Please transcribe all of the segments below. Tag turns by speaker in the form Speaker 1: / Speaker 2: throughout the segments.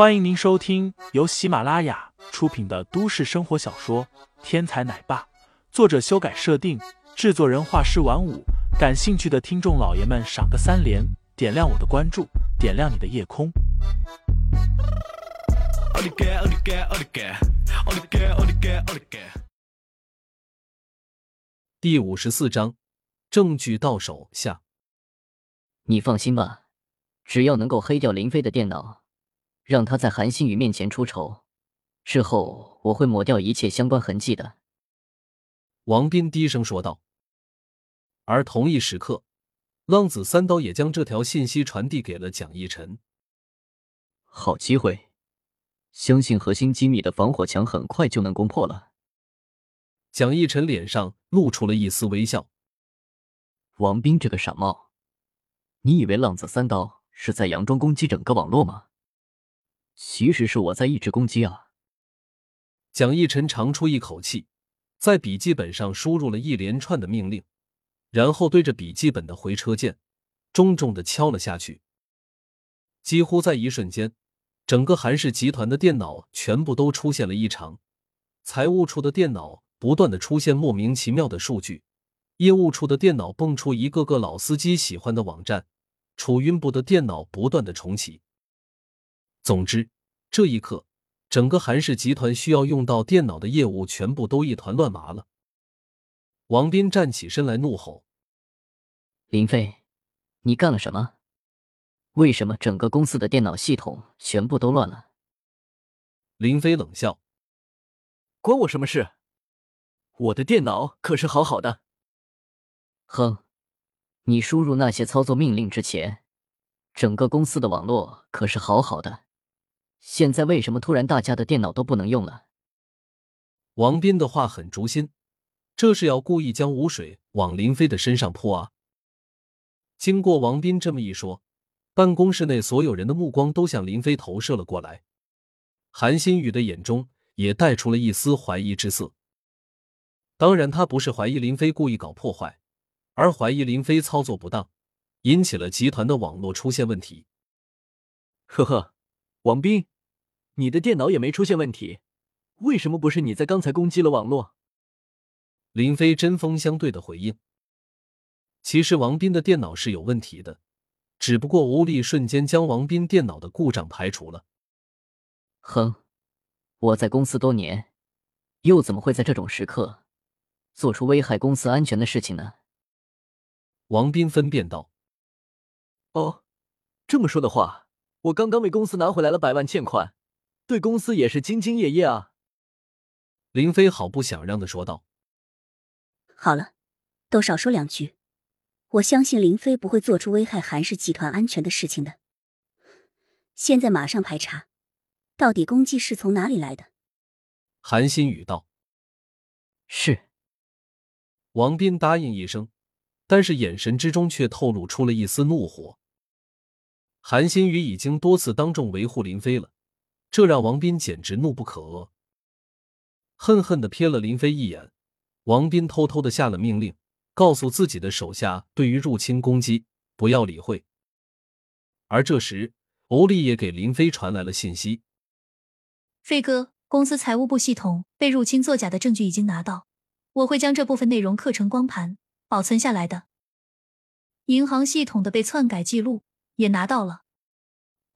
Speaker 1: 欢迎您收听由喜马拉雅出品的都市生活小说《天才奶爸》，作者修改设定，制作人画师晚舞。感兴趣的听众老爷们，赏个三连，点亮我的关注，点亮你的夜空。
Speaker 2: 第五十四章，证据到手下。
Speaker 3: 你放心吧，只要能够黑掉林飞的电脑，让他在韩星宇面前出丑，之后我会抹掉一切相关痕迹的。
Speaker 2: 王斌低声说道。而同一时刻，浪子三刀也将这条信息传递给了蒋逸晨。
Speaker 3: 好机会，相信核心机密的防火墙很快就能攻破了。
Speaker 2: 蒋逸晨脸上露出了一丝微笑。
Speaker 3: 王斌这个傻帽，你以为浪子三刀是在佯装攻击整个网络吗？其实是我在一直攻击啊！
Speaker 2: 蒋逸晨长出一口气，在笔记本上输入了一连串的命令。然后对着笔记本的回车键重重的敲了下去。几乎在一瞬间，整个韩氏集团的电脑全部都出现了异常。财务处的电脑不断的出现莫名其妙的数据，业务处的电脑蹦出一个个老司机喜欢的网站，储运部的电脑不断的重启。总之，这一刻，整个韩氏集团需要用到电脑的业务全部都一团乱麻了。王斌站起身来，怒吼：“
Speaker 3: 林飞，你干了什么？为什么整个公司的电脑系统全部都乱了？”
Speaker 2: 林飞冷笑：“
Speaker 4: 关我什么事？我的电脑可是好好的。”
Speaker 3: 哼，你输入那些操作命令之前，整个公司的网络可是好好的。现在为什么突然大家的电脑都不能用了？
Speaker 2: 王斌的话很诛心。这是要故意将污水往林飞的身上泼啊！经过王斌这么一说，办公室内所有人的目光都向林飞投射了过来。韩新宇的眼中也带出了一丝怀疑之色。当然，他不是怀疑林飞故意搞破坏，而怀疑林飞操作不当，引起了集团的网络出现问题。
Speaker 4: 呵呵，王斌，你的电脑也没出现问题，为什么不是你在刚才攻击了网络？
Speaker 2: 林飞针锋相对的回应：“其实王斌的电脑是有问题的，只不过吴力瞬间将王斌电脑的故障排除了。”
Speaker 3: 哼，我在公司多年，又怎么会在这种时刻做出危害公司安全的事情呢？
Speaker 2: 王斌分辨道：“
Speaker 4: 哦，这么说的话，我刚刚为公司拿回来了百万欠款，对公司也是兢兢业业啊。”
Speaker 2: 林飞好不想让的说道。
Speaker 5: 好了，都少说两句。我相信林飞不会做出危害韩氏集团安全的事情的。现在马上排查，到底攻击是从哪里来的？
Speaker 2: 韩新宇道。
Speaker 3: 是。
Speaker 2: 王斌答应一声，但是眼神之中却透露出了一丝怒火。韩新宇已经多次当众维护林飞了，这让王斌简直怒不可遏，恨恨的瞥了林飞一眼。王斌偷偷的下了命令，告诉自己的手下，对于入侵攻击不要理会。而这时，欧丽也给林飞传来了信息：“
Speaker 6: 飞哥，公司财务部系统被入侵作假的证据已经拿到，我会将这部分内容刻成光盘保存下来的。银行系统的被篡改记录也拿到了，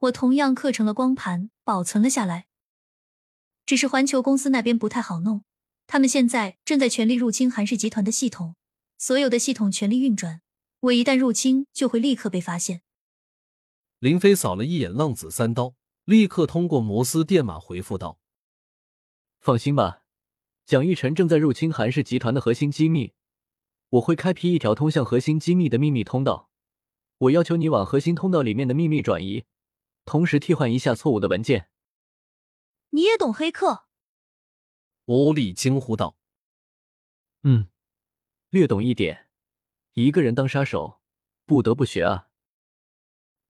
Speaker 6: 我同样刻成了光盘保存了下来。只是环球公司那边不太好弄。”他们现在正在全力入侵韩氏集团的系统，所有的系统全力运转。我一旦入侵，就会立刻被发现。
Speaker 2: 林飞扫了一眼浪子三刀，立刻通过摩斯电码回复道：“
Speaker 4: 放心吧，蒋玉晨正在入侵韩氏集团的核心机密，我会开辟一条通向核心机密的秘密通道。我要求你往核心通道里面的秘密转移，同时替换一下错误的文件。”
Speaker 6: 你也懂黑客？
Speaker 2: 欧丽惊呼道：“
Speaker 4: 嗯，略懂一点。一个人当杀手，不得不学啊。”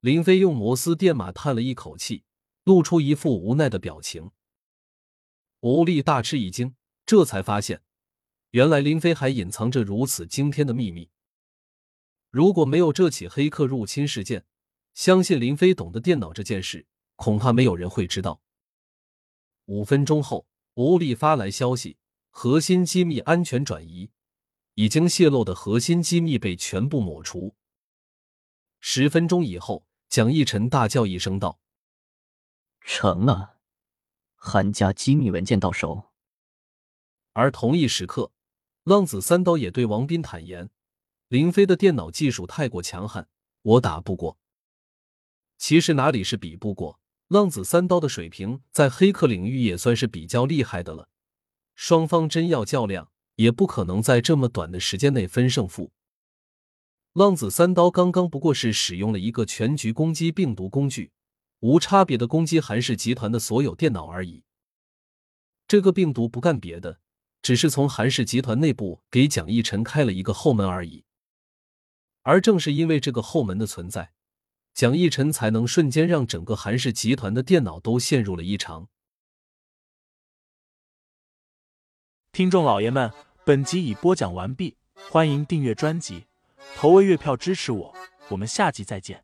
Speaker 2: 林飞用摩斯电码叹了一口气，露出一副无奈的表情。欧丽大吃一惊，这才发现，原来林飞还隐藏着如此惊天的秘密。如果没有这起黑客入侵事件，相信林飞懂得电脑这件事，恐怕没有人会知道。五分钟后，吴力发来消息：核心机密安全转移，已经泄露的核心机密被全部抹除。十分钟以后，蒋逸晨大叫一声道：“
Speaker 3: 成了，韩家机密文件到手。”
Speaker 2: 而同一时刻，浪子三刀也对王斌坦言：“林飞的电脑技术太过强悍，我打不过。”其实哪里是比不过，浪子三刀的水平在黑客领域也算是比较厉害的了。双方真要较量，也不可能在这么短的时间内分胜负。浪子三刀刚刚不过是使用了一个全局攻击病毒工具，无差别的攻击韩氏集团的所有电脑而已。这个病毒不干别的。只是从韩氏集团内部给蒋逸晨开了一个后门而已，而正是因为这个后门的存在，蒋逸晨才能瞬间让整个韩氏集团的电脑都陷入了异常。
Speaker 1: 听众老爷们，本集已播讲完毕，欢迎订阅专辑，投喂月票支持我，我们下集再见。